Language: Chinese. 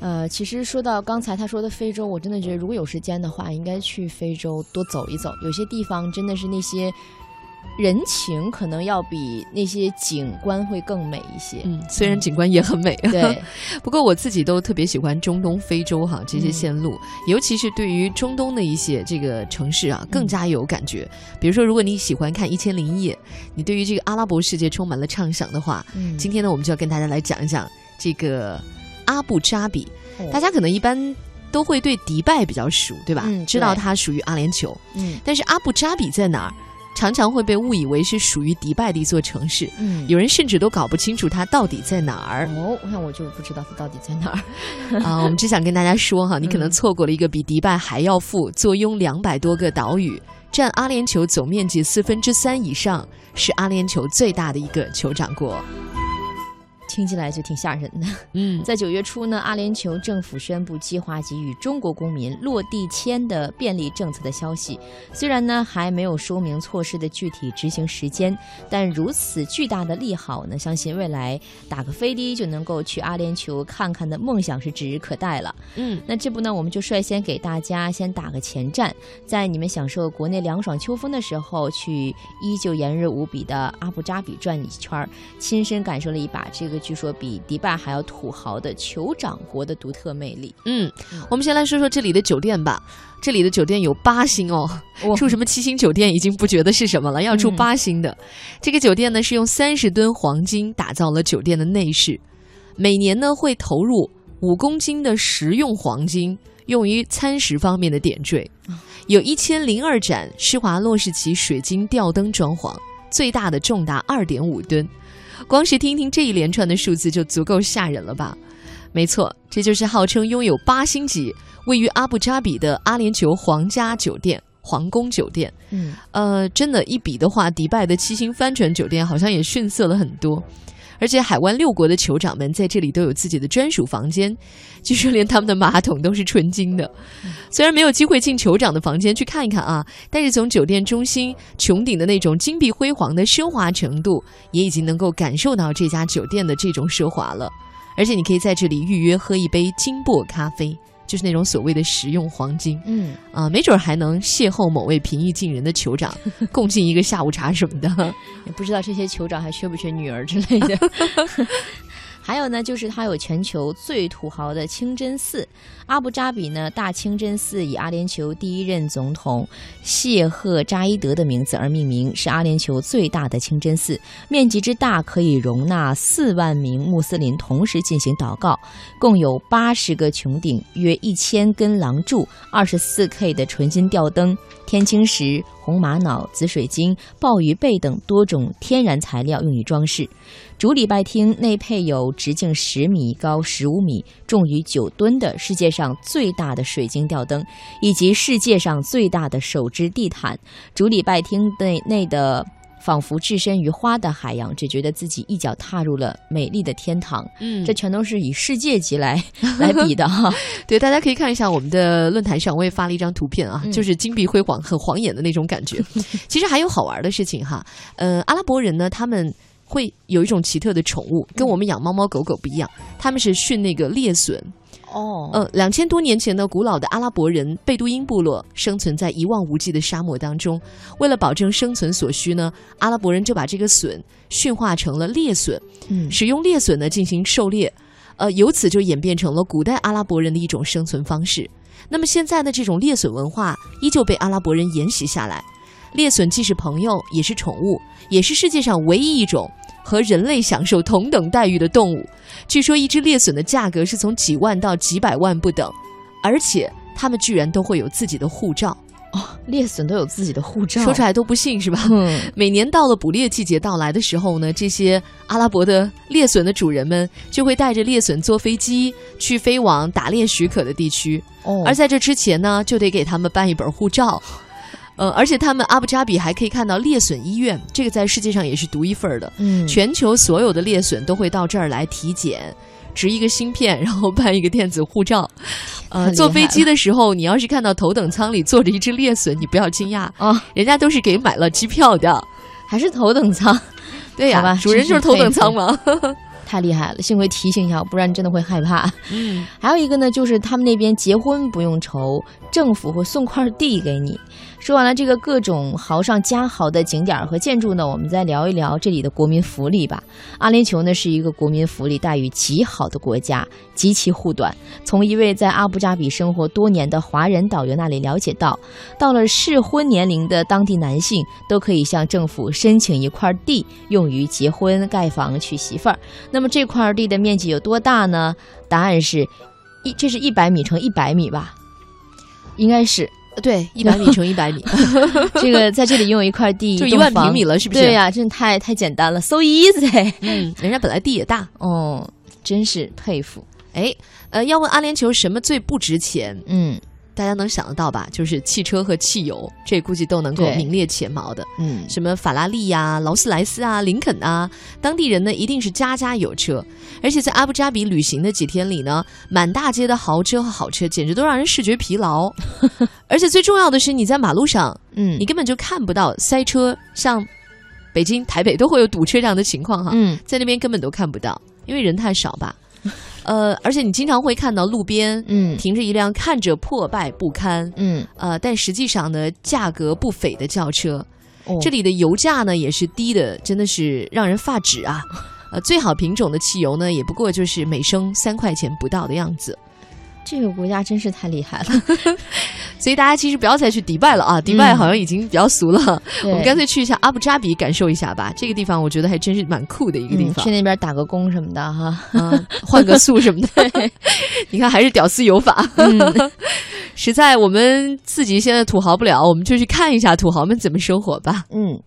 呃，其实说到刚才他说的非洲，我真的觉得如果有时间的话，应该去非洲多走一走。有些地方真的是那些人情，可能要比那些景观会更美一些。嗯，虽然景观也很美，对，不过我自己都特别喜欢中东、非洲哈这些线路，尤其是对于中东的一些这个城市啊，更加有感觉。比如说，如果你喜欢看《一千零一夜》，你对于这个阿拉伯世界充满了畅想的话，嗯今天呢，我们就要跟大家来讲一讲这个阿布扎比。哦大家可能一般都会对迪拜比较熟，对吧？嗯知道它属于阿联酋，嗯但是阿布扎比在哪儿，常常会被误以为是属于迪拜的一座城市。嗯有人甚至都搞不清楚它到底在哪儿哦，那我就不知道它到底在哪儿。啊！我们只想跟大家说哈，你可能嗯错过了一个比迪拜还要富、坐拥两百多个岛屿、占阿联酋总面积四分之三以上，是阿联酋最大的一个酋长国。听起来就挺吓人的。嗯，在九月初呢，阿联酋政府宣布计划给予中国公民落地签的便利政策的消息。虽然呢还没有说明措施的具体执行时间，但如此巨大的利好呢，相信未来打个飞的就能够去阿联酋看看的梦想是指日可待了。嗯，那这不呢，我们就率先给大家先打个前站，在你们享受国内凉爽秋风的时候，去依旧炎热无比的阿布扎比转一圈，亲身感受了一把这个据说比迪拜还要土豪的酋长国的独特魅力。嗯，我们先来说说这里的酒店吧。这里的酒店有八星哦，住什么七星酒店已经不觉得是什么了，要住嗯八星的。这个酒店呢是用三十吨黄金打造了酒店的内饰，每年呢会投入五公斤的食用黄金，用于餐食方面的点缀。有一千零二盏施华洛世奇水晶吊灯装潢，最大的重达二点五吨。光是听听这一连串的数字就足够吓人了吧？没错，这就是号称拥有八星级、位于阿布扎比的阿联酋皇家酒店——皇宫酒店。嗯，呃，真的，一比的话，迪拜的七星帆船酒店好像也逊色了很多。而且海湾六国的酋长们在这里都有自己的专属房间，据说连他们的马桶都是纯金的。虽然没有机会进酋长的房间去看一看啊，但是从酒店中心穹顶的那种金碧辉煌的奢华程度，也已经能够感受到这家酒店的这种奢华了。而且你可以在这里预约喝一杯金箔咖啡，就是那种所谓的食用黄金。嗯，啊，没准儿还能邂逅某位平易近人的酋长，共进一个下午茶什么的。也不知道这些酋长还缺不缺女儿之类的。还有呢，就是它有全球最土豪的清真寺，阿布扎比呢大清真寺以阿联酋第一任总统谢赫扎伊德的名字而命名，是阿联酋最大的清真寺，面积之大可以容纳四万名穆斯林同时进行祷告，共有八十个穹顶，约一千根廊柱，二十四 K 的纯金吊灯。天青石、红玛瑙、紫水晶、鲍鱼贝等多种天然材料用于装饰。主礼拜厅内配有直径十米、高十五米、重于九吨的世界上最大的水晶吊灯，以及世界上最大的手织地毯。主礼拜厅内内的。仿佛置身于花的海洋，只觉得自己一脚踏入了美丽的天堂。嗯这全都是以世界级来 来比的哈。对，大家可以看一下我们的论坛上，我也发了一张图片啊，嗯就是金碧辉煌、很晃眼的那种感觉。其实还有好玩的事情哈，呃，阿拉伯人呢，他们会有一种奇特的宠物，跟我们养猫猫狗狗不一样，他们是训那个猎隼。哦呃，两千多年前的古老的阿拉伯人贝都因部落生存在一望无际的沙漠当中，为了保证生存所需呢，阿拉伯人就把这个隼驯化成了猎隼，嗯使用猎隼呢进行狩猎，呃，由此就演变成了古代阿拉伯人的一种生存方式。那么现在的这种猎隼文化依旧被阿拉伯人沿袭下来。猎隼既是朋友，也是宠物，也是世界上唯一一种和人类享受同等待遇的动物。据说一只猎隼的价格是从几万到几百万不等，而且它们居然都会有自己的护照，哦猎隼都有自己的护照，说出来都不信是吧？嗯 每年到了捕猎季节到来的时候呢，这些阿拉伯的猎隼的主人们就会带着猎隼坐飞机去飞往打猎许可的地区，哦而在这之前呢，就得给他们办一本护照。呃，而且他们阿布扎比还可以看到猎隼医院，这个在世界上也是独一份儿的。嗯全球所有的猎隼都会到这儿来体检，植一个芯片，然后办一个电子护照。呃，坐飞机的时候，你要是看到头等舱里坐着一只猎隼，你不要惊讶，啊，人家都是给买了机票的。还是头等舱，对呀、主人就是头等舱嘛。太厉害了，幸亏提醒一下，不然真的会害怕。嗯，还有一个呢，就是他们那边结婚不用愁，政府会送块地给你。说完了这个各种豪上加豪的景点和建筑呢，我们再聊一聊这里的国民福利吧。阿联酋呢是一个国民福利待遇极好的国家，极其护短。从一位在阿布扎比生活多年的华人导游那里了解到，到了适婚年龄的当地男性都可以向政府申请一块地，用于结婚、盖房、娶媳妇儿。那么这块地的面积有多大呢？答案是一，这是一百米乘一百米吧？应该是。对，一百米乘一百米，这个在这里拥有一块地，就一万平米了，是不是？对呀，真的太太简单了，so easy。嗯，人家本来地也大，哦，真是佩服。哎，呃，要问阿联酋什么最不值钱？嗯。大家能想得到吧？就是汽车和汽油，这估计都能够名列前茅的。嗯，什么法拉利呀、劳斯莱斯啊、林肯啊，当地人呢一定是家家有车。而且在阿布扎比旅行的几天里呢，满大街的豪车和好车，简直都让人视觉疲劳。而且最重要的是，你在马路上，嗯，你根本就看不到塞车，像北京、台北都会有堵车这样的情况哈。嗯，在那边根本都看不到，因为人太少吧。呃，而且你经常会看到路边，嗯，停着一辆看着破败不堪，嗯，呃，但实际上呢，价格不菲的轿车。哦，这里的油价呢也是低的，真的是让人发指啊！呃，最好品种的汽油呢，也不过就是每升三块钱不到的样子。这个国家真是太厉害了，所以大家其实不要再去迪拜了啊！迪拜好像已经比较俗了，我们干脆去一下阿布扎比感受一下吧。这个地方我觉得还真是蛮酷的一个地方，去那边打个工什么的哈，换个宿什么的。你看还是屌丝有法，实在我们自己现在土豪不了，我们就去看一下土豪们怎么生活吧。嗯。